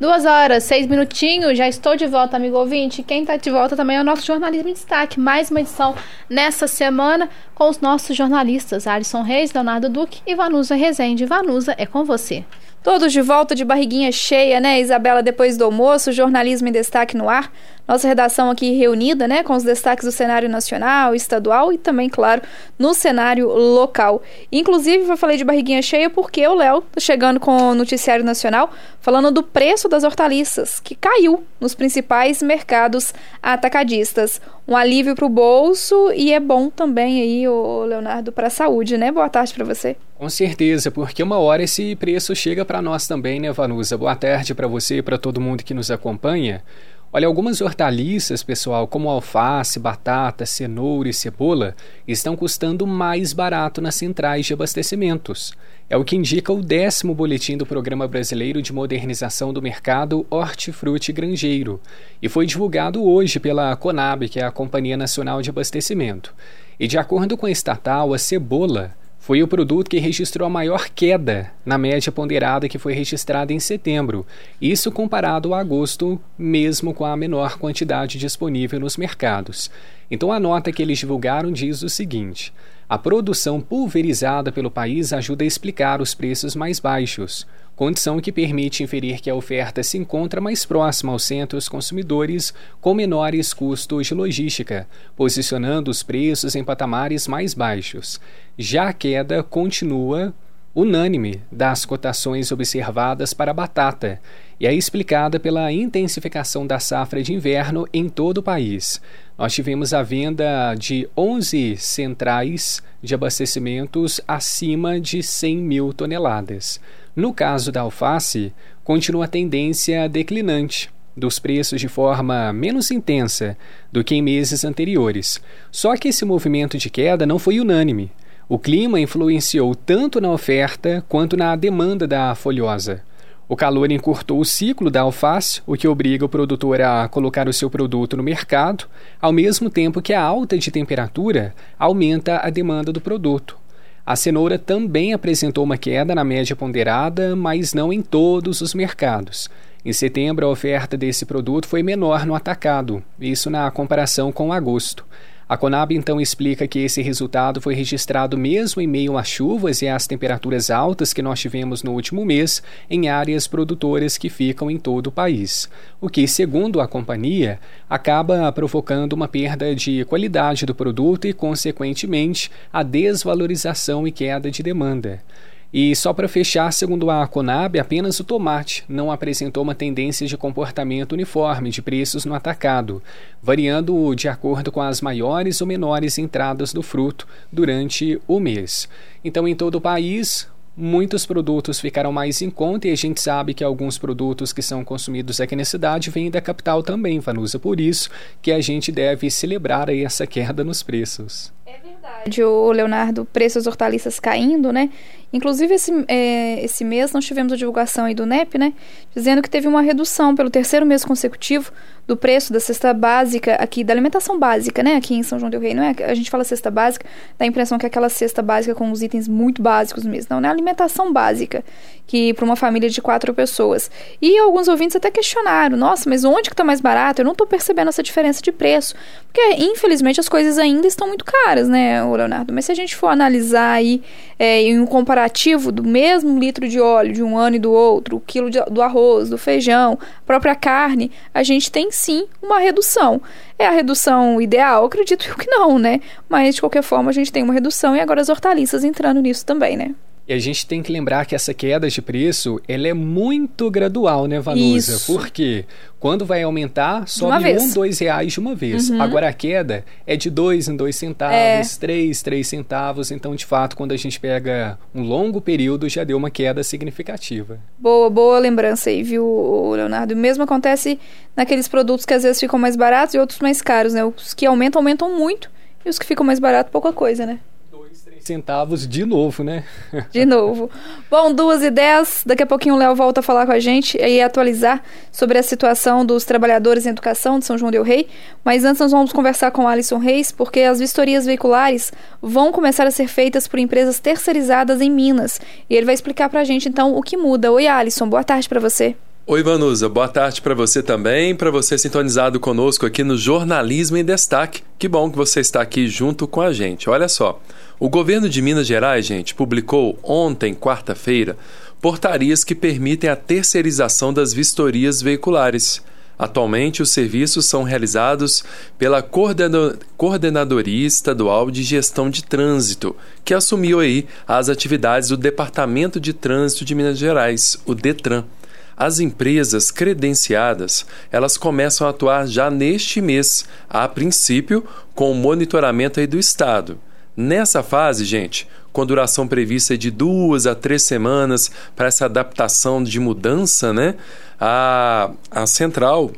Duas horas, seis minutinhos, já estou de volta, amigo ouvinte. Quem está de volta também é o nosso jornalismo em destaque. Mais uma edição nessa semana com os nossos jornalistas, Alisson Reis, Leonardo Duque e Vanusa Rezende. Vanusa, é com você. Todos de volta de barriguinha cheia, né, Isabela, depois do almoço, jornalismo em destaque no ar. Nossa redação aqui reunida, né, com os destaques do cenário nacional, estadual e também, claro, no cenário local. Inclusive, eu falei de barriguinha cheia porque o Léo tá chegando com o noticiário nacional falando do preço das hortaliças, que caiu nos principais mercados atacadistas. Um alívio para o bolso e é bom também aí, o Leonardo, para a saúde, né? Boa tarde para você. Com certeza, porque uma hora esse preço chega para nós também, né, Vanusa? Boa tarde para você e para todo mundo que nos acompanha. Olha, algumas hortaliças, pessoal, como alface, batata, cenoura e cebola, estão custando mais barato nas centrais de abastecimentos. É o que indica o décimo boletim do Programa Brasileiro de Modernização do Mercado Hortifruti Grangeiro e foi divulgado hoje pela Conab, que é a Companhia Nacional de Abastecimento. E de acordo com a estatal, a cebola foi o produto que registrou a maior queda na média ponderada que foi registrada em setembro, isso comparado a agosto, mesmo com a menor quantidade disponível nos mercados. Então a nota que eles divulgaram diz o seguinte: a produção pulverizada pelo país ajuda a explicar os preços mais baixos condição que permite inferir que a oferta se encontra mais próxima aos centros consumidores com menores custos de logística, posicionando os preços em patamares mais baixos. Já a queda continua unânime das cotações observadas para a batata e é explicada pela intensificação da safra de inverno em todo o país. Nós tivemos a venda de 11 centrais de abastecimentos acima de 100 mil toneladas. No caso da alface, continua a tendência declinante dos preços de forma menos intensa do que em meses anteriores. Só que esse movimento de queda não foi unânime. O clima influenciou tanto na oferta quanto na demanda da folhosa. O calor encurtou o ciclo da alface, o que obriga o produtor a colocar o seu produto no mercado, ao mesmo tempo que a alta de temperatura aumenta a demanda do produto. A cenoura também apresentou uma queda na média ponderada, mas não em todos os mercados. Em setembro, a oferta desse produto foi menor no atacado, isso na comparação com agosto. A Conab então explica que esse resultado foi registrado mesmo em meio às chuvas e às temperaturas altas que nós tivemos no último mês em áreas produtoras que ficam em todo o país, o que, segundo a companhia, acaba provocando uma perda de qualidade do produto e, consequentemente, a desvalorização e queda de demanda. E só para fechar, segundo a Conab, apenas o tomate não apresentou uma tendência de comportamento uniforme de preços no atacado, variando de acordo com as maiores ou menores entradas do fruto durante o mês. Então, em todo o país, muitos produtos ficaram mais em conta e a gente sabe que alguns produtos que são consumidos aqui na cidade vêm da capital também, Vanusa. Por isso que a gente deve celebrar aí essa queda nos preços. É verdade, o Leonardo, preços hortaliças caindo, né? Inclusive, esse, é, esse mês nós tivemos a divulgação aí do NEP, né? Dizendo que teve uma redução pelo terceiro mês consecutivo do preço da cesta básica aqui, da alimentação básica, né? Aqui em São João del Rei. Não é? A gente fala cesta básica, dá a impressão que é aquela cesta básica com os itens muito básicos mesmo. Não, né? Alimentação básica, que para uma família de quatro pessoas. E alguns ouvintes até questionaram: nossa, mas onde que tá mais barato? Eu não tô percebendo essa diferença de preço. Porque, infelizmente, as coisas ainda estão muito caras, né, Leonardo? Mas se a gente for analisar aí é, em um comparativo comparativo do mesmo litro de óleo de um ano e do outro, o quilo de, do arroz, do feijão, própria carne, a gente tem sim uma redução. É a redução ideal? Acredito que não, né? Mas de qualquer forma a gente tem uma redução e agora as hortaliças entrando nisso também, né? E a gente tem que lembrar que essa queda de preço, ela é muito gradual, né, Vanusa? Isso. Porque quando vai aumentar, sobe um, dois reais de uma vez. Uhum. Agora a queda é de dois em dois centavos, é. três, três centavos. Então, de fato, quando a gente pega um longo período, já deu uma queda significativa. Boa, boa lembrança aí, viu, Leonardo? O mesmo acontece naqueles produtos que às vezes ficam mais baratos e outros mais caros, né? Os que aumentam, aumentam muito. E os que ficam mais baratos, pouca coisa, né? Centavos de novo, né? De novo. Bom, duas dez. Daqui a pouquinho o Léo volta a falar com a gente e atualizar sobre a situação dos trabalhadores em educação de São João del Rei. Mas antes nós vamos conversar com Alisson Reis, porque as vistorias veiculares vão começar a ser feitas por empresas terceirizadas em Minas. E ele vai explicar pra gente então o que muda. Oi, Alisson, boa tarde para você. Oi, Vanusa, boa tarde para você também, para você sintonizado conosco aqui no Jornalismo em Destaque. Que bom que você está aqui junto com a gente. Olha só, o governo de Minas Gerais, gente, publicou ontem, quarta-feira, portarias que permitem a terceirização das vistorias veiculares. Atualmente, os serviços são realizados pela Coordenadoria Estadual de Gestão de Trânsito, que assumiu aí as atividades do Departamento de Trânsito de Minas Gerais, o DETRAN. As empresas credenciadas, elas começam a atuar já neste mês, a princípio com o monitoramento aí do Estado. Nessa fase, gente, com duração prevista de duas a três semanas para essa adaptação de mudança, né? A, a central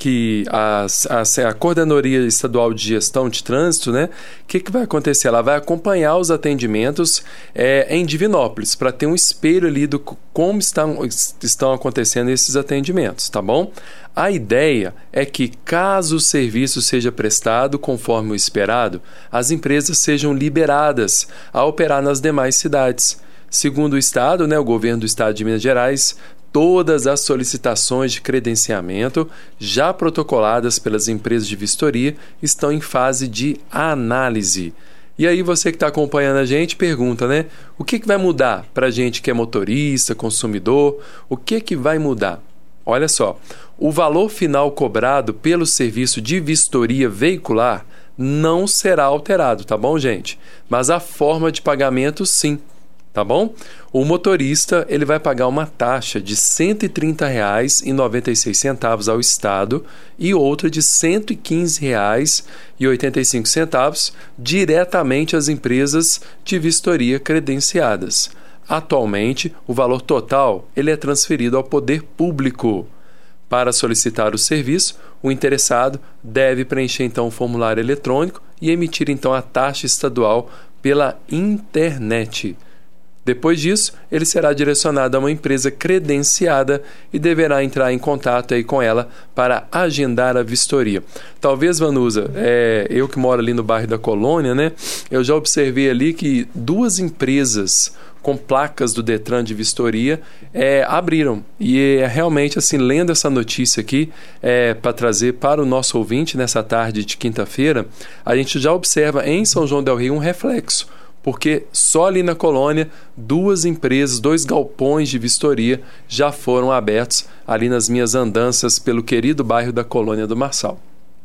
que a, a, a Coordenadoria Estadual de Gestão de Trânsito, né? O que, que vai acontecer? Ela vai acompanhar os atendimentos é, em Divinópolis para ter um espelho ali do como estão, estão acontecendo esses atendimentos, tá bom? A ideia é que, caso o serviço seja prestado conforme o esperado, as empresas sejam liberadas a operar nas demais cidades. Segundo o Estado, né, o governo do Estado de Minas Gerais todas as solicitações de credenciamento já protocoladas pelas empresas de vistoria estão em fase de análise. E aí você que está acompanhando a gente pergunta, né? O que, que vai mudar para a gente que é motorista, consumidor? O que, que vai mudar? Olha só, o valor final cobrado pelo serviço de vistoria veicular não será alterado, tá bom, gente? Mas a forma de pagamento sim tá bom? O motorista ele vai pagar uma taxa de R$ 130,96 ao Estado e outra de R$ 115,85 diretamente às empresas de vistoria credenciadas. Atualmente, o valor total ele é transferido ao poder público. Para solicitar o serviço, o interessado deve preencher então o formulário eletrônico e emitir então a taxa estadual pela internet. Depois disso, ele será direcionado a uma empresa credenciada e deverá entrar em contato aí com ela para agendar a vistoria. Talvez, Vanusa, é, eu que moro ali no bairro da Colônia, né? Eu já observei ali que duas empresas com placas do Detran de vistoria é, abriram. E é realmente, assim, lendo essa notícia aqui, é, para trazer para o nosso ouvinte nessa tarde de quinta-feira, a gente já observa em São João Del Rio um reflexo porque só ali na colônia duas empresas, dois galpões de vistoria já foram abertos ali nas minhas andanças pelo querido bairro da Colônia do Marçal.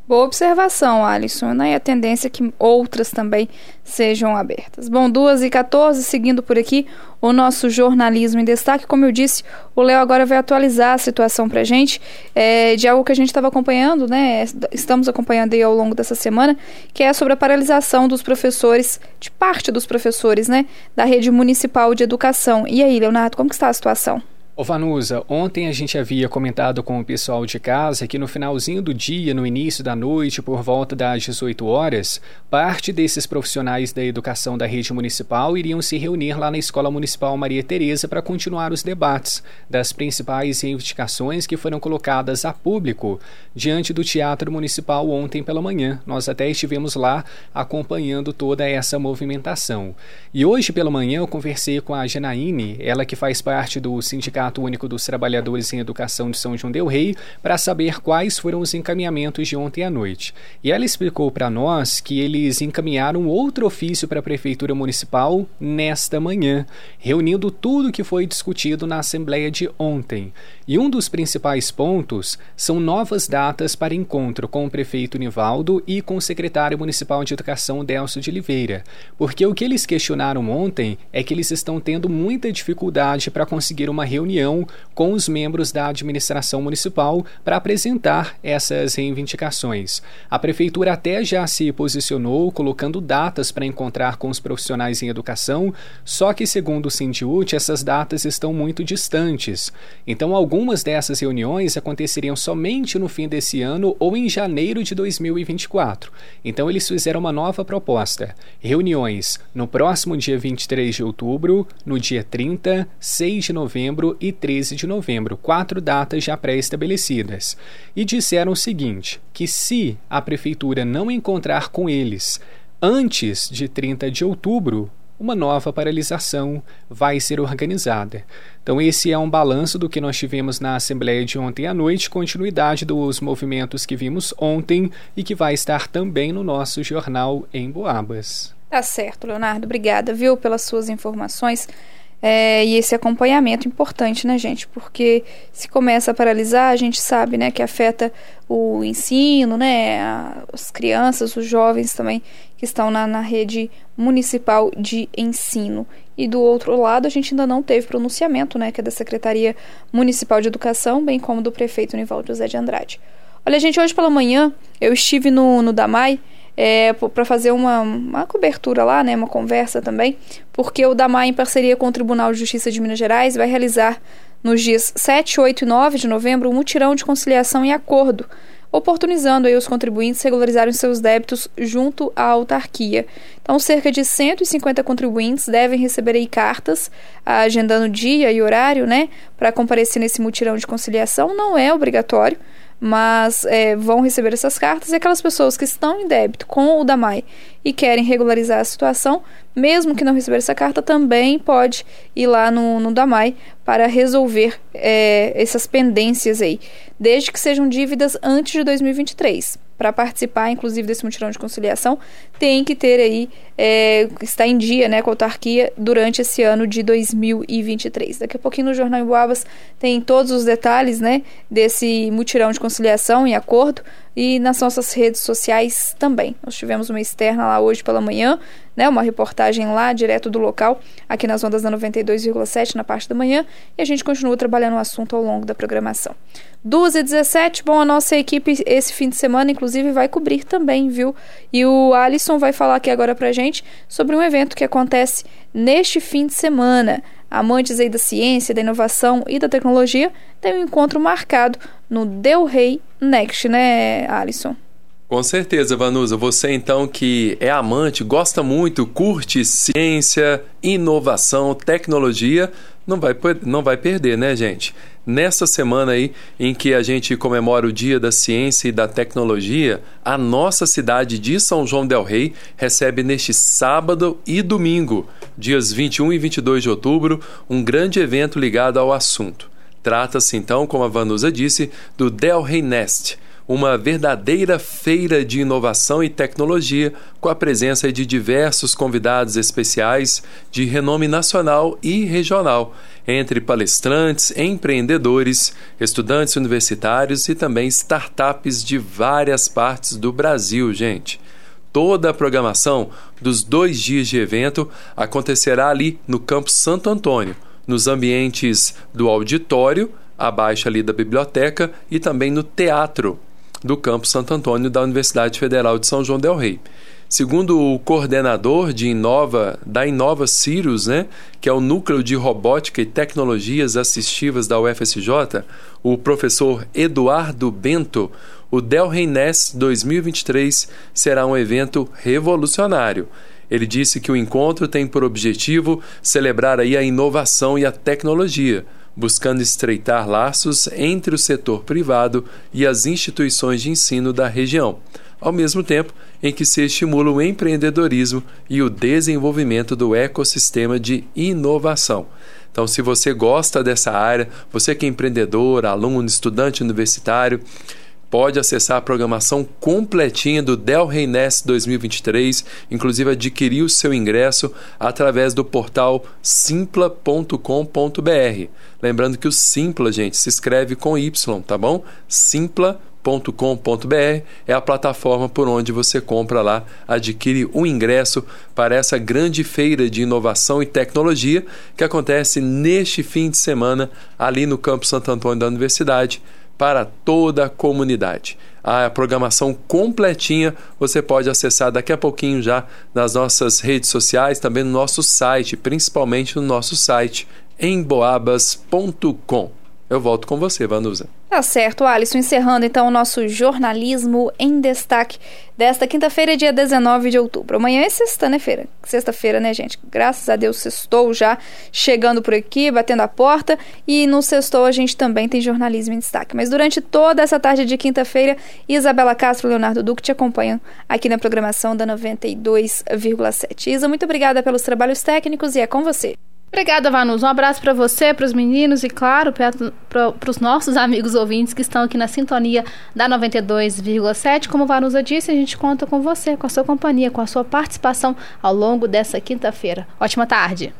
Boa observação, Alisson? E a tendência é que outras também sejam abertas. Bom, 2 e 14, seguindo por aqui o nosso jornalismo em destaque. Como eu disse, o Léo agora vai atualizar a situação para a gente é, de algo que a gente estava acompanhando, né? Estamos acompanhando aí ao longo dessa semana, que é sobre a paralisação dos professores, de parte dos professores, né? Da rede municipal de educação. E aí, Leonardo, como que está a situação? Ô Vanusa, ontem a gente havia comentado com o pessoal de casa que no finalzinho do dia, no início da noite, por volta das 18 horas, parte desses profissionais da educação da rede municipal iriam se reunir lá na Escola Municipal Maria Tereza para continuar os debates das principais reivindicações que foram colocadas a público diante do Teatro Municipal ontem pela manhã. Nós até estivemos lá acompanhando toda essa movimentação. E hoje pela manhã eu conversei com a Janaíne, ela que faz parte do sindicato Sindicato Único dos Trabalhadores em Educação de São João Del Rei para saber quais foram os encaminhamentos de ontem à noite. E ela explicou para nós que eles encaminharam outro ofício para a Prefeitura Municipal nesta manhã, reunindo tudo que foi discutido na Assembleia de ontem. E um dos principais pontos são novas datas para encontro com o prefeito Nivaldo e com o secretário municipal de Educação Delcio de Oliveira. Porque o que eles questionaram ontem é que eles estão tendo muita dificuldade para conseguir uma reunião com os membros da administração municipal para apresentar essas reivindicações. A prefeitura até já se posicionou colocando datas para encontrar com os profissionais em educação, só que segundo o Sindiut, essas datas estão muito distantes. Então, Algumas dessas reuniões aconteceriam somente no fim desse ano ou em janeiro de 2024. Então eles fizeram uma nova proposta: reuniões no próximo dia 23 de outubro, no dia 30, 6 de novembro e 13 de novembro, quatro datas já pré-estabelecidas. E disseram o seguinte: que se a prefeitura não encontrar com eles antes de 30 de outubro, uma nova paralisação vai ser organizada. Então, esse é um balanço do que nós tivemos na Assembleia de ontem à noite, continuidade dos movimentos que vimos ontem e que vai estar também no nosso jornal em Boabas. Tá certo, Leonardo. Obrigada, viu, pelas suas informações. É, e esse acompanhamento importante, né, gente? Porque se começa a paralisar, a gente sabe, né, que afeta o ensino, né, as crianças, os jovens também que estão na, na rede municipal de ensino. E do outro lado, a gente ainda não teve pronunciamento, né, que é da Secretaria Municipal de Educação, bem como do prefeito Nivaldo José de Andrade. Olha, gente, hoje pela manhã eu estive no, no DAMAI é, para fazer uma, uma cobertura lá, né, uma conversa também, porque o DAMAI, em parceria com o Tribunal de Justiça de Minas Gerais, vai realizar nos dias 7, 8 e 9 de novembro um mutirão de conciliação e acordo, oportunizando aí os contribuintes regularizarem seus débitos junto à autarquia. Então, cerca de 150 contribuintes devem receber aí cartas, agendando dia e horário, né, para comparecer nesse mutirão de conciliação. Não é obrigatório, mas é, vão receber essas cartas. E aquelas pessoas que estão em débito com o DAMAI e querem regularizar a situação, mesmo que não receber essa carta, também pode ir lá no, no DAMAI para resolver é, essas pendências aí, desde que sejam dívidas antes de 2023 para participar, inclusive, desse mutirão de conciliação, tem que ter aí, é, estar em dia né, com a autarquia durante esse ano de 2023. Daqui a pouquinho no Jornal em Boabas tem todos os detalhes né, desse mutirão de conciliação em acordo e nas nossas redes sociais também. Nós tivemos uma externa lá hoje pela manhã, né, uma reportagem lá direto do local, aqui nas ondas da 92,7 na parte da manhã, e a gente continua trabalhando o assunto ao longo da programação. 2 e 17, bom, a nossa equipe esse fim de semana, inclusive, vai cobrir também, viu? E o Alisson vai falar aqui agora pra gente sobre um evento que acontece neste fim de semana. Amantes aí da ciência, da inovação e da tecnologia têm um encontro marcado no Del Rey Next, né, Alisson? Com certeza, Vanusa. Você então que é amante, gosta muito, curte ciência, inovação, tecnologia, não vai, não vai perder, né, gente? Nessa semana aí em que a gente comemora o Dia da Ciência e da Tecnologia, a nossa cidade de São João del Rei recebe neste sábado e domingo, dias 21 e 22 de outubro, um grande evento ligado ao assunto. Trata-se então, como a Vanusa disse, do Del Rey Nest, uma verdadeira feira de inovação e tecnologia, com a presença de diversos convidados especiais de renome nacional e regional, entre palestrantes, empreendedores, estudantes universitários e também startups de várias partes do Brasil, gente. Toda a programação dos dois dias de evento acontecerá ali no Campo Santo Antônio, nos ambientes do auditório, abaixo ali da biblioteca e também no teatro do Campo Santo Antônio da Universidade Federal de São João del Rei. Segundo o coordenador de Inova, da Inova Cirrus, né, que é o Núcleo de Robótica e Tecnologias Assistivas da UFSJ, o professor Eduardo Bento, o Del Reines 2023 será um evento revolucionário. Ele disse que o encontro tem por objetivo celebrar aí a inovação e a tecnologia, buscando estreitar laços entre o setor privado e as instituições de ensino da região, ao mesmo tempo em que se estimula o empreendedorismo e o desenvolvimento do ecossistema de inovação. Então, se você gosta dessa área, você que é empreendedor, aluno, estudante universitário, pode acessar a programação completinha do Del Rey Nest 2023, inclusive adquirir o seu ingresso através do portal simpla.com.br. Lembrando que o Simpla, gente, se escreve com Y, tá bom? simpla.com.br é a plataforma por onde você compra lá, adquire um ingresso para essa grande feira de inovação e tecnologia que acontece neste fim de semana ali no Campo Santo Antônio da Universidade para toda a comunidade. A programação completinha você pode acessar daqui a pouquinho já nas nossas redes sociais, também no nosso site, principalmente no nosso site emboabas.com. eu volto com você, Vanusa. Tá certo, Alisson. Encerrando então o nosso jornalismo em destaque desta quinta-feira, dia 19 de outubro. Amanhã é sexta, né, feira? Sexta-feira, né, gente? Graças a Deus, sextou já chegando por aqui, batendo a porta. E no sextou a gente também tem jornalismo em destaque. Mas durante toda essa tarde de quinta-feira, Isabela Castro e Leonardo Duque te acompanham aqui na programação da 92,7. Isa, muito obrigada pelos trabalhos técnicos e é com você. Obrigada, Vanus. Um abraço para você, para os meninos e, claro, para os nossos amigos ouvintes que estão aqui na sintonia da 92,7. Como Vanusa disse, a gente conta com você, com a sua companhia, com a sua participação ao longo dessa quinta-feira. Ótima tarde.